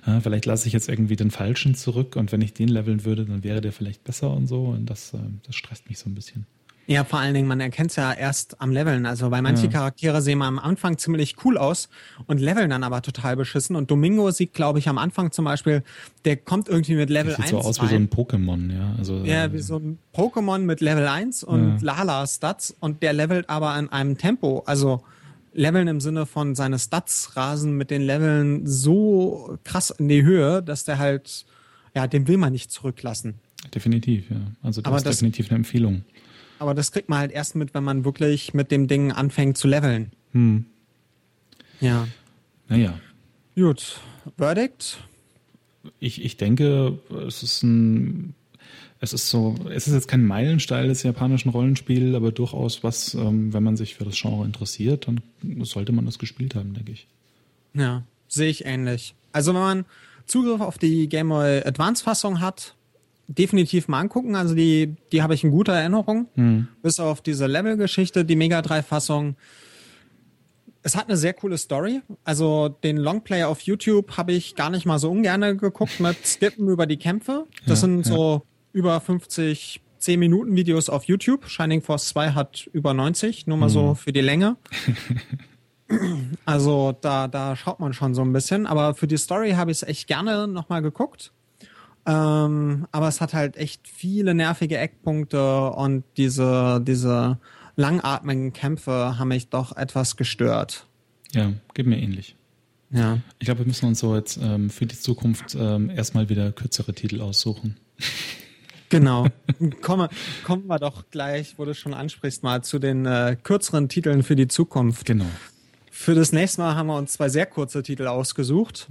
[SPEAKER 2] äh, vielleicht lasse ich jetzt irgendwie den Falschen zurück und wenn ich den leveln würde, dann wäre der vielleicht besser und so und das, äh, das stresst mich so ein bisschen.
[SPEAKER 1] Ja, vor allen Dingen, man erkennt es ja erst am Leveln. Also, weil manche ja. Charaktere sehen am Anfang ziemlich cool aus und leveln dann aber total beschissen. Und Domingo sieht, glaube ich, am Anfang zum Beispiel, der kommt irgendwie mit Level
[SPEAKER 2] sieht
[SPEAKER 1] 1.
[SPEAKER 2] Sieht so aus rein. wie so ein Pokémon, ja. Also,
[SPEAKER 1] ja, äh, wie so ein Pokémon mit Level 1 und ja. Lala-Stats und der levelt aber in einem Tempo. Also, Leveln im Sinne von seine Stats rasen mit den Leveln so krass in die Höhe, dass der halt, ja, den will man nicht zurücklassen.
[SPEAKER 2] Definitiv, ja. Also das aber ist das, definitiv eine Empfehlung.
[SPEAKER 1] Aber das kriegt man halt erst mit, wenn man wirklich mit dem Ding anfängt zu leveln.
[SPEAKER 2] Hm.
[SPEAKER 1] Ja.
[SPEAKER 2] Naja.
[SPEAKER 1] Gut. Verdict?
[SPEAKER 2] Ich, ich denke, es ist ein es ist so, es ist jetzt kein Meilenstein des japanischen Rollenspiels, aber durchaus was, ähm, wenn man sich für das Genre interessiert, dann sollte man das gespielt haben, denke ich.
[SPEAKER 1] Ja, sehe ich ähnlich. Also wenn man Zugriff auf die Game Boy Advance Fassung hat, definitiv mal angucken. Also die, die habe ich in guter Erinnerung. Mhm. Bis auf diese Level-Geschichte, die Mega 3-Fassung. Es hat eine sehr coole Story. Also den Longplay auf YouTube habe ich gar nicht mal so ungern geguckt mit [LAUGHS] Skippen über die Kämpfe. Das ja, sind ja. so über 50 10 Minuten Videos auf YouTube. Shining Force 2 hat über 90, nur mal mhm. so für die Länge. [LAUGHS] also da, da schaut man schon so ein bisschen. Aber für die Story habe ich es echt gerne nochmal geguckt. Ähm, aber es hat halt echt viele nervige Eckpunkte und diese, diese langatmigen Kämpfe haben mich doch etwas gestört.
[SPEAKER 2] Ja, geht mir ähnlich.
[SPEAKER 1] Ja.
[SPEAKER 2] Ich glaube, wir müssen uns so jetzt ähm, für die Zukunft ähm, erstmal wieder kürzere Titel aussuchen. [LAUGHS]
[SPEAKER 1] Genau. kommen, kommen wir doch gleich, wo du schon ansprichst, mal zu den äh, kürzeren Titeln für die Zukunft.
[SPEAKER 2] Genau.
[SPEAKER 1] Für das nächste Mal haben wir uns zwei sehr kurze Titel ausgesucht.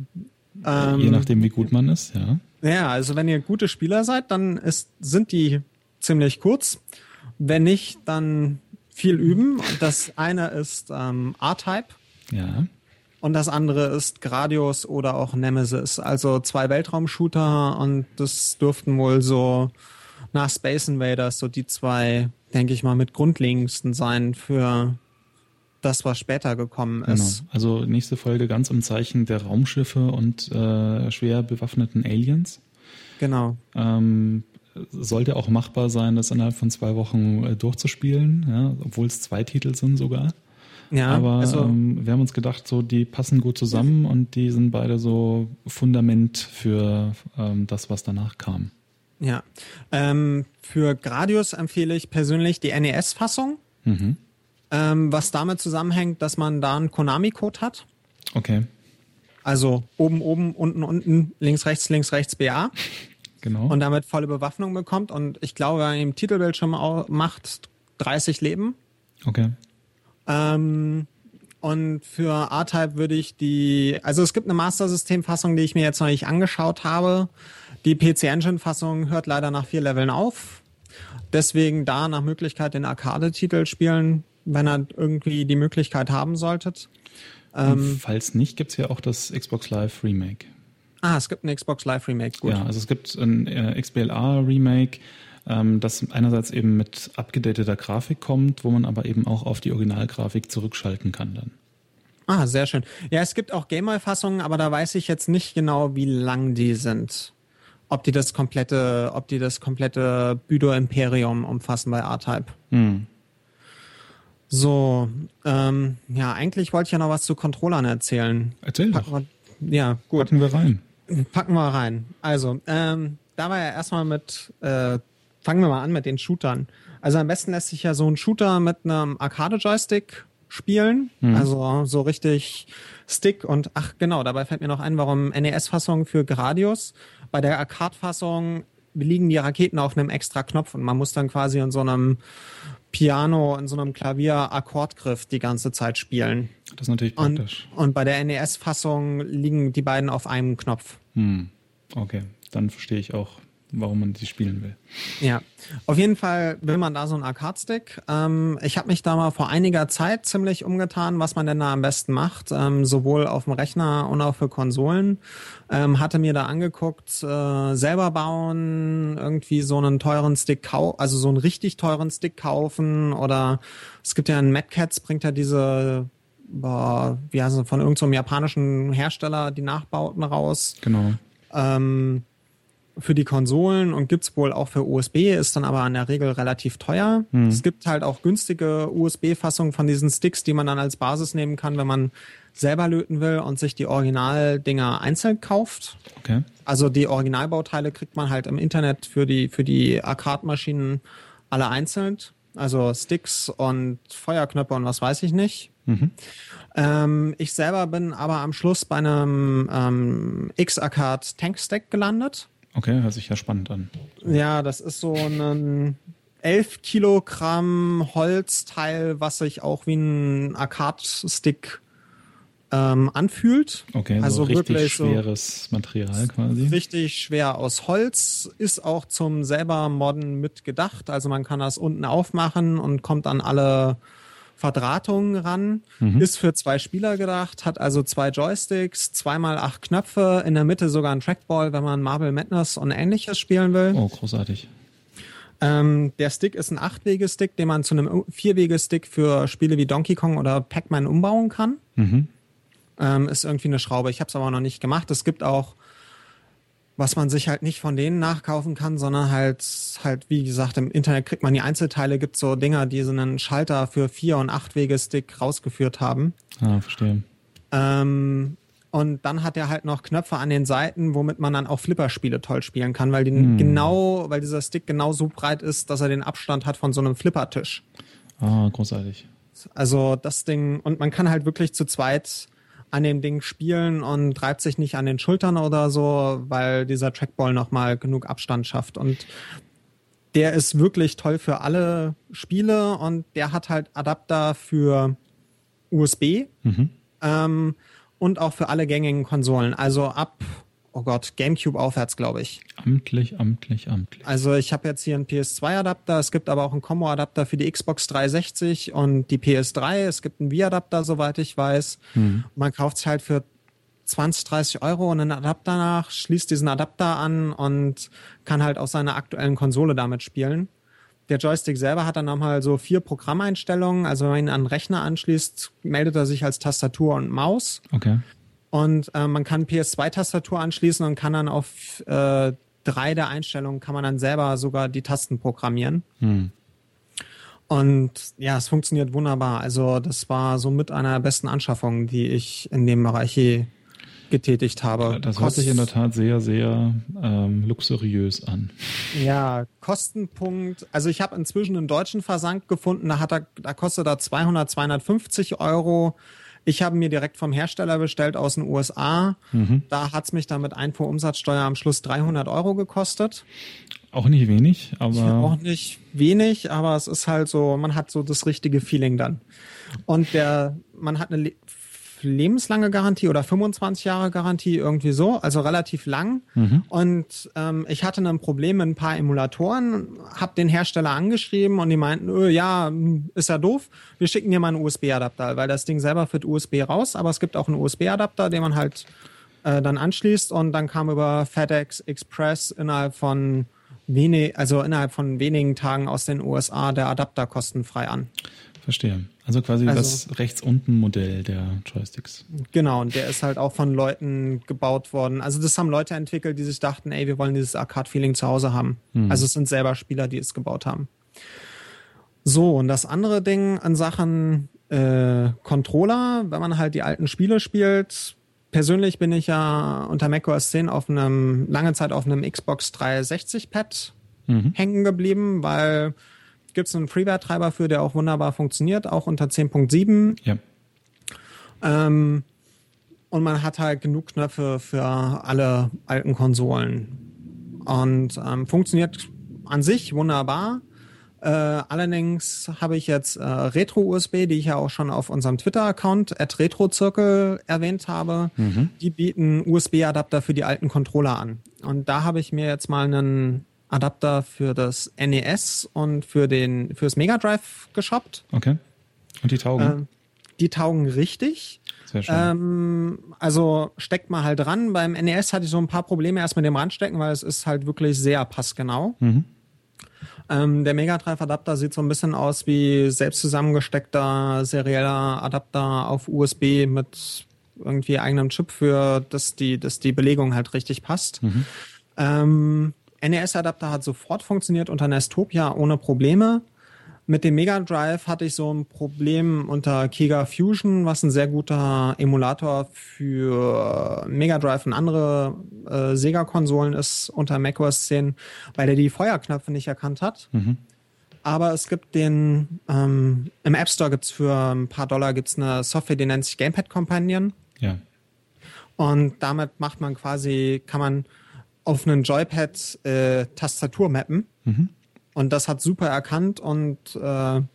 [SPEAKER 2] Ähm, Je nachdem, wie gut man ist, ja.
[SPEAKER 1] Ja, also wenn ihr gute Spieler seid, dann ist, sind die ziemlich kurz. Wenn nicht, dann viel üben. Das eine ist ähm, R-Type.
[SPEAKER 2] Ja.
[SPEAKER 1] Und das andere ist Gradius oder auch Nemesis. Also zwei Weltraumshooter und das dürften wohl so nach Space Invaders so die zwei, denke ich mal, mit grundlegendsten sein für das, was später gekommen genau. ist.
[SPEAKER 2] Genau. Also nächste Folge ganz im Zeichen der Raumschiffe und äh, schwer bewaffneten Aliens.
[SPEAKER 1] Genau.
[SPEAKER 2] Ähm, sollte auch machbar sein, das innerhalb von zwei Wochen äh, durchzuspielen, ja, obwohl es zwei Titel sind sogar. Ja, aber also, ähm, wir haben uns gedacht, so die passen gut zusammen und die sind beide so Fundament für ähm, das, was danach kam.
[SPEAKER 1] Ja, ähm, für Gradius empfehle ich persönlich die NES-Fassung. Mhm ähm, was damit zusammenhängt, dass man da einen Konami-Code hat.
[SPEAKER 2] Okay.
[SPEAKER 1] Also oben, oben, unten, unten, links, rechts, links, rechts, BA.
[SPEAKER 2] Genau.
[SPEAKER 1] und damit volle Bewaffnung bekommt. Und ich glaube, wenn man im Titelbildschirm macht, 30 Leben.
[SPEAKER 2] Okay.
[SPEAKER 1] Ähm, und für R-Type würde ich die, also es gibt eine Master-System-Fassung, die ich mir jetzt noch nicht angeschaut habe. Die PC-Engine-Fassung hört leider nach vier Leveln auf. Deswegen da nach Möglichkeit den Arcade-Titel spielen, wenn ihr irgendwie die Möglichkeit haben solltet.
[SPEAKER 2] Ähm, Falls nicht, gibt's ja auch das Xbox Live Remake.
[SPEAKER 1] Ah, es gibt ein Xbox Live Remake, gut.
[SPEAKER 2] Ja, also es gibt ein äh, XBLA Remake, ähm, das einerseits eben mit abgedateter Grafik kommt, wo man aber eben auch auf die Originalgrafik zurückschalten kann dann.
[SPEAKER 1] Ah, sehr schön. Ja, es gibt auch Gameboy-Fassungen, aber da weiß ich jetzt nicht genau, wie lang die sind. Ob die das komplette, ob die das komplette Büdo Imperium umfassen bei R-Type.
[SPEAKER 2] Hm.
[SPEAKER 1] So, ähm, ja, eigentlich wollte ich ja noch was zu Controllern erzählen.
[SPEAKER 2] Erzähl
[SPEAKER 1] Packen
[SPEAKER 2] doch.
[SPEAKER 1] wir, ja, gut.
[SPEAKER 2] Packen wir rein.
[SPEAKER 1] Packen wir rein. Also, ähm, da war ja erstmal mit, äh, fangen wir mal an mit den Shootern. Also am besten lässt sich ja so ein Shooter mit einem Arcade-Joystick spielen. Also so richtig Stick und ach genau, dabei fällt mir noch ein, warum NES-Fassung für Gradius. Bei der Arcade-Fassung liegen die Raketen auf einem extra Knopf und man muss dann quasi in so einem Piano, in so einem Klavier Akkordgriff die ganze Zeit spielen.
[SPEAKER 2] Das ist natürlich
[SPEAKER 1] Und,
[SPEAKER 2] praktisch.
[SPEAKER 1] und bei der NES-Fassung liegen die beiden auf einem Knopf.
[SPEAKER 2] Hm. Okay, dann verstehe ich auch, warum man die spielen will.
[SPEAKER 1] Ja, auf jeden Fall will man da so einen Arcade-Stick. Ähm, ich habe mich da mal vor einiger Zeit ziemlich umgetan, was man denn da am besten macht, ähm, sowohl auf dem Rechner und auch für Konsolen. Ähm, hatte mir da angeguckt, äh, selber bauen, irgendwie so einen teuren Stick kaufen, also so einen richtig teuren Stick kaufen oder es gibt ja einen Mad Cats, bringt ja diese boah, wie heißt es, von irgendeinem japanischen Hersteller die Nachbauten raus
[SPEAKER 2] Genau.
[SPEAKER 1] ähm, für die Konsolen und gibt's wohl auch für USB, ist dann aber in der Regel relativ teuer. Es gibt halt auch günstige USB-Fassungen von diesen Sticks, die man dann als Basis nehmen kann, wenn man selber löten will und sich die Originaldinger einzeln kauft.
[SPEAKER 2] Okay.
[SPEAKER 1] Also die Originalbauteile kriegt man halt im Internet für die, für die Arcade-Maschinen alle einzeln. Also Sticks und Feuerknöpfe und was weiß ich nicht. Ähm, ich selber bin aber am Schluss bei einem ähm, X-Arcade Tank Stack gelandet.
[SPEAKER 2] Okay, hört sich ja spannend an.
[SPEAKER 1] Ja, das ist so ein 11 Kilogramm Holzteil, was sich auch wie ein Arcade-Stick ähm, anfühlt.
[SPEAKER 2] Okay,
[SPEAKER 1] also
[SPEAKER 2] so richtig
[SPEAKER 1] wirklich so
[SPEAKER 2] schweres Material quasi.
[SPEAKER 1] richtig schwer aus Holz, ist auch zum selber Modden mitgedacht. Also man kann das unten aufmachen und kommt an alle Verdrahtungen ran. Ist für zwei Spieler gedacht, hat also zwei Joysticks, zweimal acht Knöpfe, in der Mitte sogar ein Trackball, wenn man Marble Madness und ähnliches spielen will.
[SPEAKER 2] Oh, großartig.
[SPEAKER 1] Ähm, der Stick ist ein Achtwege-Stick, den man zu einem Vierwege-Stick für Spiele wie Donkey Kong oder Pac-Man umbauen kann. Ähm, ist irgendwie eine Schraube. Ich habe es aber noch nicht gemacht. Es gibt auch, was man sich halt nicht von denen nachkaufen kann, sondern halt, halt, wie gesagt, im Internet kriegt man die Einzelteile, gibt so Dinger, die so einen Schalter für Vier- und Achtwege-Stick rausgeführt haben.
[SPEAKER 2] Ah, verstehe.
[SPEAKER 1] Ähm, und dann hat er halt noch Knöpfe an den Seiten, womit man dann auch Flipperspiele toll spielen kann, weil den genau, weil dieser Stick genau so breit ist, dass er den Abstand hat von so einem Flippertisch.
[SPEAKER 2] Ah, großartig.
[SPEAKER 1] Also das Ding, und man kann halt wirklich zu zweit an dem Ding spielen und reibt sich nicht an den Schultern oder so, weil dieser Trackball nochmal genug Abstand schafft. Und der ist wirklich toll für alle Spiele und der hat halt Adapter für USB ähm, und auch für alle gängigen Konsolen. Also ab, oh Gott, GameCube aufwärts, glaube ich.
[SPEAKER 2] Amtlich, amtlich, amtlich.
[SPEAKER 1] Also ich habe jetzt hier einen PS2-Adapter, es gibt aber auch einen Combo-Adapter für die Xbox 360 und die PS3. Es gibt einen Wii-Adapter, soweit ich weiß. Man kauft es halt für 20, 30 Euro und einen Adapter nach, schließt diesen Adapter an und kann halt aus seiner aktuellen Konsole damit spielen. Der Joystick selber hat dann nochmal so vier Programmeinstellungen. Also wenn man ihn an den Rechner anschließt, meldet er sich als Tastatur und Maus.
[SPEAKER 2] Okay.
[SPEAKER 1] Und äh, man kann PS2-Tastatur anschließen und kann dann auf äh, drei der Einstellungen kann man dann selber sogar die Tasten programmieren.
[SPEAKER 2] Hm.
[SPEAKER 1] Und ja, es funktioniert wunderbar. Also das war so mit einer der besten Anschaffungen, die ich in dem Bereich je getätigt habe.
[SPEAKER 2] Das hört sich in der Tat sehr, sehr ähm, luxuriös an.
[SPEAKER 1] Ja, Kostenpunkt. Also ich habe inzwischen einen deutschen Versand gefunden, da, hat er, da kostet er 200, 250 Euro. Ich habe mir direkt vom Hersteller bestellt aus den USA. Mhm. Da hat's mich dann mit Einfuhrumsatzsteuer am Schluss 300 Euro gekostet.
[SPEAKER 2] Auch nicht wenig, aber.
[SPEAKER 1] Auch nicht wenig, aber es ist halt so, man hat so das richtige Feeling dann. Und der, man hat eine lebenslange Garantie oder 25 Jahre Garantie, irgendwie so, also relativ lang. Mhm. Und ähm, ich hatte ein Problem mit ein paar Emulatoren, habe den Hersteller angeschrieben und die meinten, öh, ja, ist ja doof, wir schicken dir mal einen USB-Adapter, weil das Ding selber führt USB raus, aber es gibt auch einen USB-Adapter, den man halt äh, dann anschließt und dann kam über FedEx Express innerhalb von wenig, also innerhalb von wenigen Tagen aus den USA der Adapter kostenfrei an.
[SPEAKER 2] Verstehe. Also quasi also, das rechts unten Modell der Joysticks.
[SPEAKER 1] Genau, und der ist halt auch von Leuten gebaut worden. Also das haben Leute entwickelt, die sich dachten, ey, wir wollen dieses Arcade-Feeling zu Hause haben. Mhm. Also es sind selber Spieler, die es gebaut haben. So, und das andere Ding an Sachen äh, Controller, wenn man halt die alten Spiele spielt. Persönlich bin ich ja unter macOS 10 auf einem, lange Zeit auf einem Xbox 360 Pad mhm. hängen geblieben, weil gibt es einen Freeware-Treiber für, der auch wunderbar funktioniert, auch unter 10.7. Ja. Ähm, und man hat halt genug Knöpfe für alle alten Konsolen. Und ähm, funktioniert an sich wunderbar. Äh, allerdings habe ich jetzt äh, Retro-USB, die ich ja auch schon auf unserem Twitter-Account at RetroZirkel erwähnt habe. Mhm. Die bieten USB-Adapter für die alten Controller an. Und da habe ich mir jetzt mal einen Adapter für das NES und für den fürs Mega Drive geshoppt.
[SPEAKER 2] Okay. Und die taugen? Ähm,
[SPEAKER 1] die taugen richtig. Sehr schön. Ähm, also steckt mal halt dran. Beim NES hatte ich so ein paar Probleme erst mit dem Randstecken, weil es ist halt wirklich sehr passgenau. Mhm. Ähm, der Mega Drive Adapter sieht so ein bisschen aus wie selbst zusammengesteckter serieller Adapter auf USB mit irgendwie eigenem Chip für, dass die, dass die Belegung halt richtig passt. Mhm. Ähm, NES-Adapter hat sofort funktioniert unter Nestopia ohne Probleme. Mit dem Mega Drive hatte ich so ein Problem unter Kiga Fusion, was ein sehr guter Emulator für Mega Drive und andere äh, Sega-Konsolen ist unter macOS 10, weil er die Feuerknöpfe nicht erkannt hat. Mhm. Aber es gibt den, ähm, im App Store gibt's für ein paar Dollar gibt's eine Software, die nennt sich Gamepad Companion.
[SPEAKER 2] Ja.
[SPEAKER 1] Und damit macht man quasi, kann man auf einen Joypad äh, Tastatur mappen. Mhm. Und das hat super erkannt und äh, habe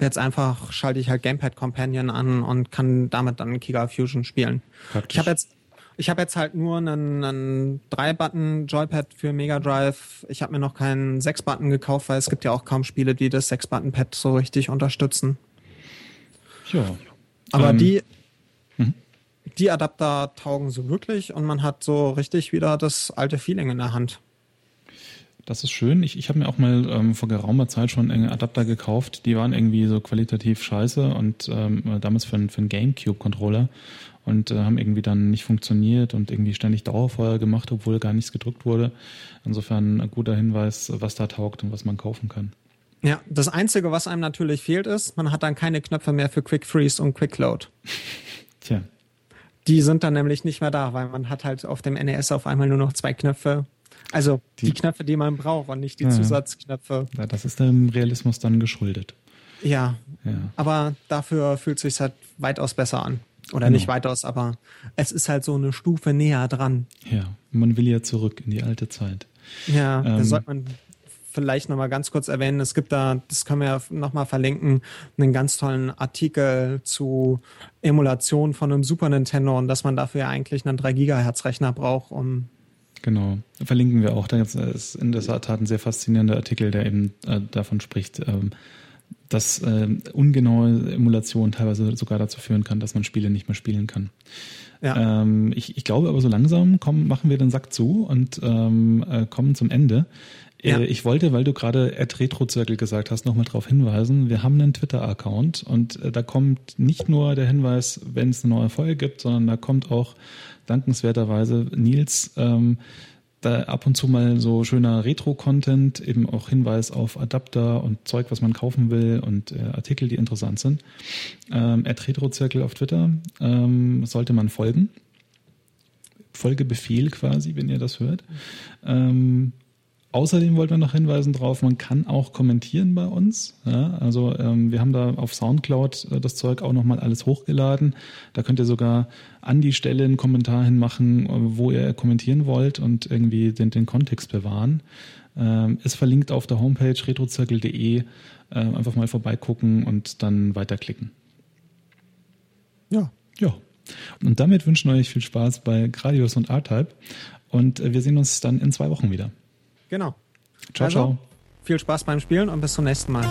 [SPEAKER 1] jetzt einfach, schalte ich halt Gamepad Companion an und kann damit dann Kiga Fusion spielen. Praktisch. Ich habe jetzt ich habe jetzt halt nur einen, einen 3-Button Joypad für Mega Drive. Ich habe mir noch keinen 6-Button gekauft, weil es gibt ja auch kaum Spiele, die das 6-Button-Pad so richtig unterstützen.
[SPEAKER 2] Ja.
[SPEAKER 1] Aber ähm, die, die Adapter taugen so wirklich und man hat so richtig wieder das alte Feeling in der Hand.
[SPEAKER 2] Das ist schön. Ich, ich habe mir auch mal ähm, vor geraumer Zeit schon Adapter gekauft. Die waren irgendwie so qualitativ scheiße und ähm, damals für, für einen Gamecube-Controller und äh, haben irgendwie dann nicht funktioniert und irgendwie ständig Dauerfeuer gemacht, obwohl gar nichts gedrückt wurde. Insofern ein guter Hinweis, was da taugt und was man kaufen kann.
[SPEAKER 1] Ja, das Einzige, was einem natürlich fehlt, ist, man hat dann keine Knöpfe mehr für Quick Freeze und Quick Load.
[SPEAKER 2] Tja.
[SPEAKER 1] Die sind dann nämlich nicht mehr da, weil man hat halt auf dem NES auf einmal nur noch zwei Knöpfe. Also die, die Knöpfe, die man braucht und nicht die ja, Zusatzknöpfe.
[SPEAKER 2] Ja, das ist dem Realismus dann geschuldet.
[SPEAKER 1] Ja, ja. aber dafür fühlt es sich halt weitaus besser an. Oder genau. nicht weitaus, aber es ist halt so eine Stufe näher dran.
[SPEAKER 2] Ja, man will ja zurück in die alte Zeit.
[SPEAKER 1] Ja, ähm, da sollte man vielleicht nochmal ganz kurz erwähnen. Es gibt da, das können wir ja nochmal verlinken, einen ganz tollen Artikel zu Emulation von einem Super Nintendo und dass man dafür ja eigentlich einen 3 Gigahertz Rechner braucht, um
[SPEAKER 2] Genau, verlinken wir auch. Da ist in der Tat ein sehr faszinierender Artikel, der eben äh, davon spricht, ähm, dass äh, ungenaue Emulation teilweise sogar dazu führen kann, dass man Spiele nicht mehr spielen kann. Ja. Ähm, ich, ich glaube aber so langsam kommen, machen wir den Sack zu und ähm, äh, kommen zum Ende. Ja. Äh, ich wollte, weil du gerade Retrozirkel gesagt hast, nochmal darauf hinweisen. Wir haben einen Twitter-Account und äh, da kommt nicht nur der Hinweis, wenn es eine neue Folge gibt, sondern da kommt auch dankenswerterweise Nils ähm, da ab und zu mal so schöner Retro-Content, eben auch Hinweis auf Adapter und Zeug, was man kaufen will und äh, Artikel, die interessant sind. Ähm, Retrozirkel auf Twitter ähm, sollte man folgen. Folgebefehl quasi, wenn ihr das hört. Ähm, Außerdem wollten wir noch hinweisen darauf, man kann auch kommentieren bei uns. Ja, also ähm, wir haben da auf Soundcloud äh, das Zeug auch nochmal alles hochgeladen. Da könnt ihr sogar an die Stelle einen Kommentar hinmachen, äh, wo ihr kommentieren wollt und irgendwie den, den Kontext bewahren. Ähm, ist verlinkt auf der Homepage retrozirkel.de. Äh, einfach mal vorbeigucken und dann weiterklicken.
[SPEAKER 1] Ja.
[SPEAKER 2] Ja. Und damit wünschen wir euch viel Spaß bei Gradius und R-Type. Und äh, wir sehen uns dann in zwei Wochen wieder.
[SPEAKER 1] Genau.
[SPEAKER 2] Ciao, also, ciao.
[SPEAKER 1] Viel Spaß beim Spielen und bis zum nächsten Mal.